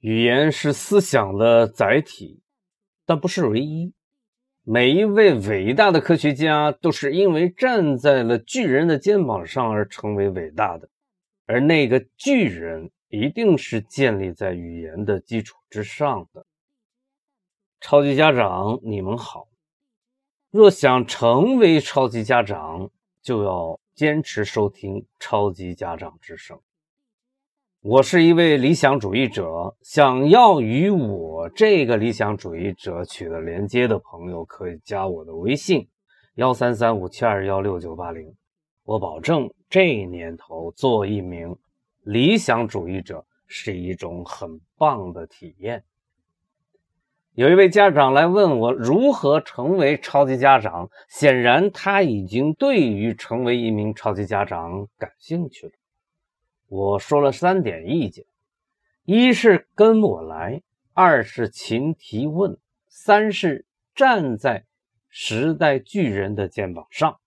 语言是思想的载体，但不是唯一。每一位伟大的科学家都是因为站在了巨人的肩膀上而成为伟大的，而那个巨人一定是建立在语言的基础之上的。超级家长，你们好！若想成为超级家长，就要坚持收听超级家长之声。我是一位理想主义者，想要与我这个理想主义者取得连接的朋友，可以加我的微信：幺三三五七二幺六九八零。我保证，这年头做一名理想主义者是一种很棒的体验。有一位家长来问我如何成为超级家长，显然他已经对于成为一名超级家长感兴趣了。我说了三点意见：一是跟我来，二是勤提问，三是站在时代巨人的肩膀上。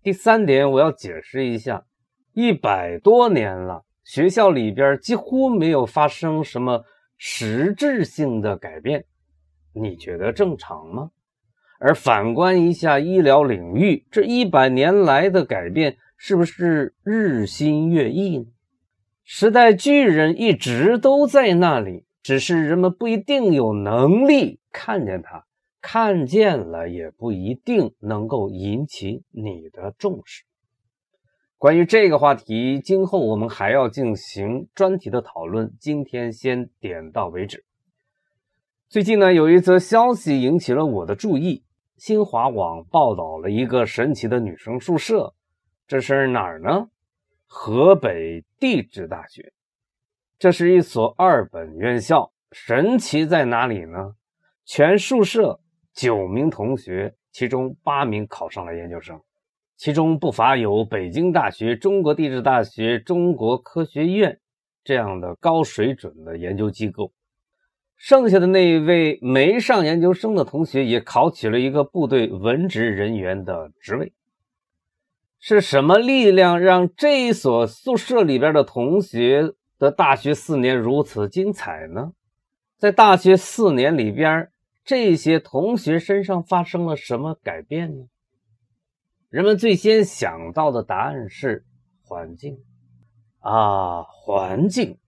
第三点，我要解释一下：一百多年了，学校里边几乎没有发生什么实质性的改变，你觉得正常吗？而反观一下医疗领域，这一百年来的改变。是不是日新月异呢？时代巨人一直都在那里，只是人们不一定有能力看见它，看见了也不一定能够引起你的重视。关于这个话题，今后我们还要进行专题的讨论，今天先点到为止。最近呢，有一则消息引起了我的注意，新华网报道了一个神奇的女生宿舍。这是哪儿呢？河北地质大学，这是一所二本院校。神奇在哪里呢？全宿舍九名同学，其中八名考上了研究生，其中不乏有北京大学、中国地质大学、中国科学院这样的高水准的研究机构。剩下的那一位没上研究生的同学，也考取了一个部队文职人员的职位。是什么力量让这一所宿舍里边的同学的大学四年如此精彩呢？在大学四年里边，这些同学身上发生了什么改变呢？人们最先想到的答案是环境啊，环境，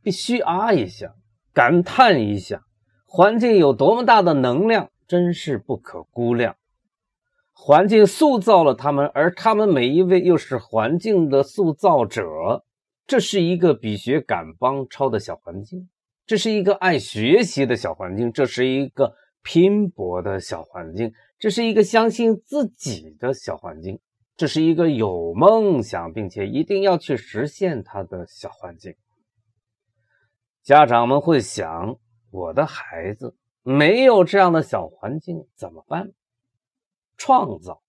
必须啊一下，感叹一下，环境有多么大的能量，真是不可估量。环境塑造了他们，而他们每一位又是环境的塑造者。这是一个比学赶帮超的小环境，这是一个爱学习的小环境，这是一个拼搏的小环境，这是一个相信自己的小环境，这是一个有梦想并且一定要去实现它的小环境。家长们会想：我的孩子没有这样的小环境怎么办？创造，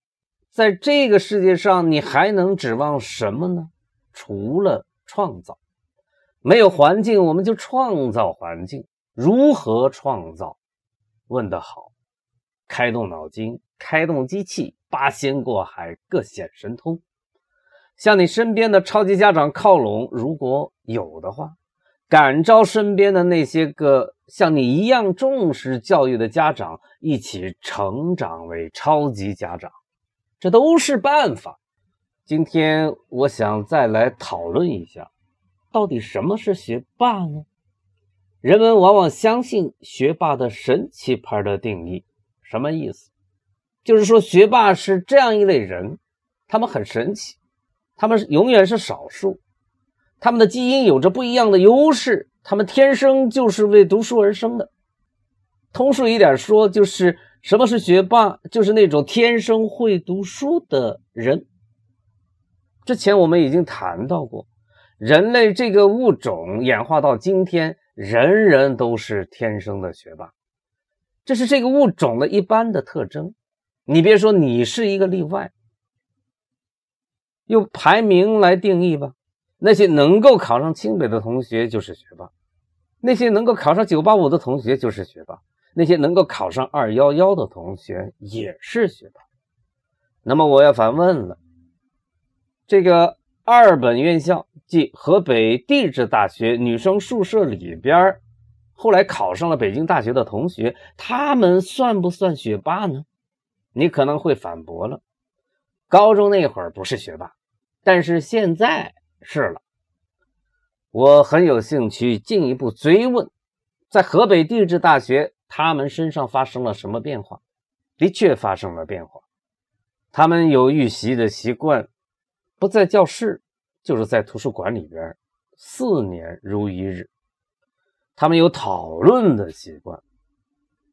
在这个世界上，你还能指望什么呢？除了创造，没有环境，我们就创造环境。如何创造？问得好！开动脑筋，开动机器，八仙过海，各显神通。向你身边的超级家长靠拢，如果有的话，感召身边的那些个。像你一样重视教育的家长，一起成长为超级家长，这都是办法。今天我想再来讨论一下，到底什么是学霸呢？人们往往相信学霸的神奇牌的定义，什么意思？就是说学霸是这样一类人，他们很神奇，他们永远是少数，他们的基因有着不一样的优势。他们天生就是为读书而生的。通俗一点说，就是什么是学霸？就是那种天生会读书的人。之前我们已经谈到过，人类这个物种演化到今天，人人都是天生的学霸，这是这个物种的一般的特征。你别说你是一个例外，用排名来定义吧。那些能够考上清北的同学就是学霸，那些能够考上九八五的同学就是学霸，那些能够考上二幺幺的同学也是学霸。那么我要反问了：这个二本院校，即河北地质大学女生宿舍里边后来考上了北京大学的同学，他们算不算学霸呢？你可能会反驳了，高中那会儿不是学霸，但是现在是了。我很有兴趣进一步追问，在河北地质大学，他们身上发生了什么变化？的确发生了变化，他们有预习的习惯。不在教室，就是在图书馆里边，四年如一日。他们有讨论的习惯，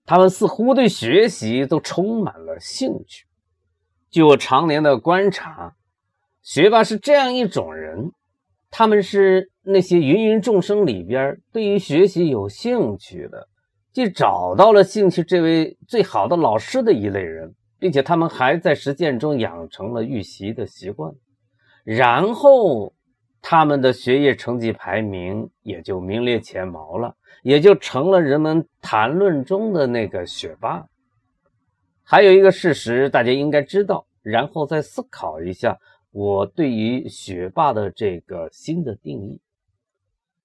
他们似乎对学习都充满了兴趣。据我常年的观察，学霸是这样一种人，他们是那些芸芸众生里边对于学习有兴趣的，既找到了兴趣这位最好的老师的一类人，并且他们还在实践中养成了预习的习惯。然后，他们的学业成绩排名也就名列前茅了，也就成了人们谈论中的那个学霸。还有一个事实，大家应该知道，然后再思考一下我对于学霸的这个新的定义。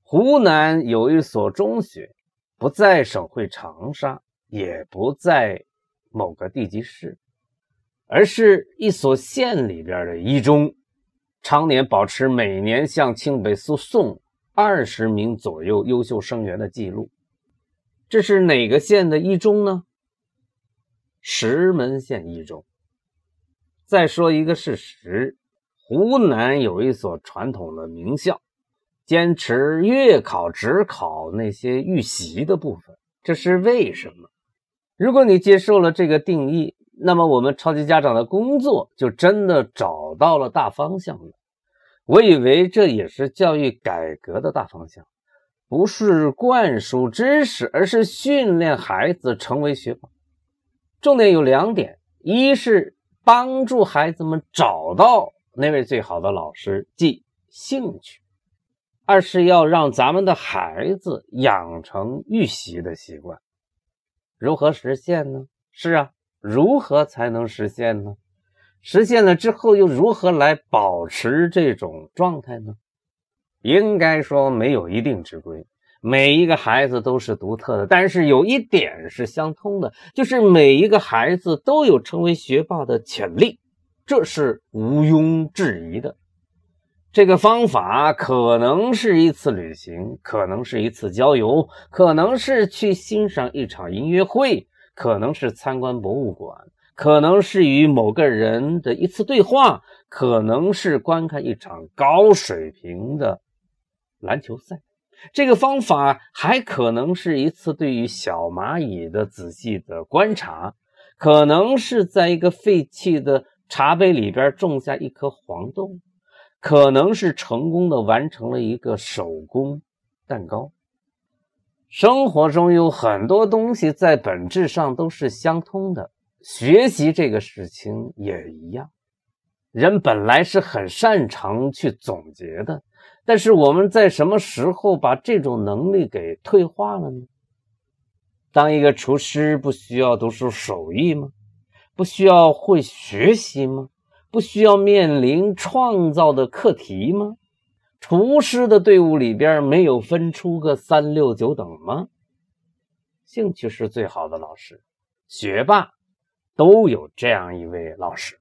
湖南有一所中学，不在省会长沙，也不在某个地级市，而是一所县里边的一中。常年保持每年向清北输送二十名左右优秀生源的记录，这是哪个县的一中呢？石门县一中。再说一个事实：湖南有一所传统的名校，坚持月考、只考那些预习的部分，这是为什么？如果你接受了这个定义，那么我们超级家长的工作就真的找到了大方向了。我以为这也是教育改革的大方向，不是灌输知识，而是训练孩子成为学霸。重点有两点：一是帮助孩子们找到那位最好的老师，即兴趣；二是要让咱们的孩子养成预习的习惯。如何实现呢？是啊。如何才能实现呢？实现了之后又如何来保持这种状态呢？应该说没有一定之规，每一个孩子都是独特的。但是有一点是相通的，就是每一个孩子都有成为学霸的潜力，这是毋庸置疑的。这个方法可能是一次旅行，可能是一次郊游，可能是去欣赏一场音乐会。可能是参观博物馆，可能是与某个人的一次对话，可能是观看一场高水平的篮球赛。这个方法还可能是一次对于小蚂蚁的仔细的观察，可能是在一个废弃的茶杯里边种下一颗黄豆，可能是成功的完成了一个手工蛋糕。生活中有很多东西在本质上都是相通的，学习这个事情也一样。人本来是很擅长去总结的，但是我们在什么时候把这种能力给退化了呢？当一个厨师不需要读书手艺吗？不需要会学习吗？不需要面临创造的课题吗？厨师的队伍里边没有分出个三六九等吗？兴趣是最好的老师，学霸都有这样一位老师。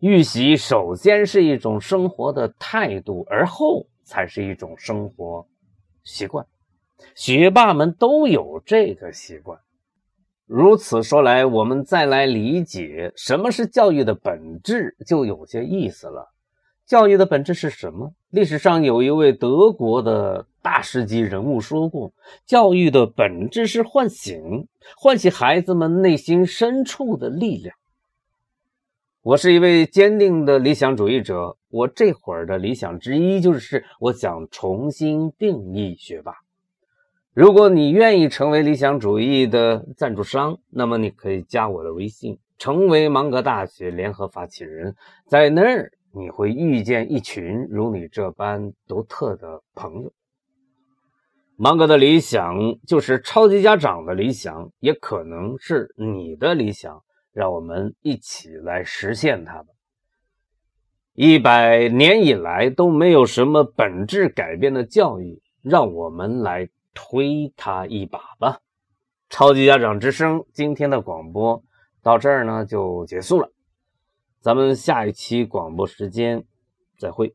预习首先是一种生活的态度，而后才是一种生活习惯。学霸们都有这个习惯。如此说来，我们再来理解什么是教育的本质，就有些意思了。教育的本质是什么？历史上有一位德国的大师级人物说过：“教育的本质是唤醒，唤起孩子们内心深处的力量。”我是一位坚定的理想主义者，我这会儿的理想之一就是我想重新定义学霸。如果你愿意成为理想主义的赞助商，那么你可以加我的微信，成为芒格大学联合发起人，在那儿。你会遇见一群如你这般独特的朋友。芒格的理想就是超级家长的理想，也可能是你的理想。让我们一起来实现它吧。一百年以来都没有什么本质改变的教育，让我们来推他一把吧。超级家长之声今天的广播到这儿呢就结束了，咱们下一期广播时间再会。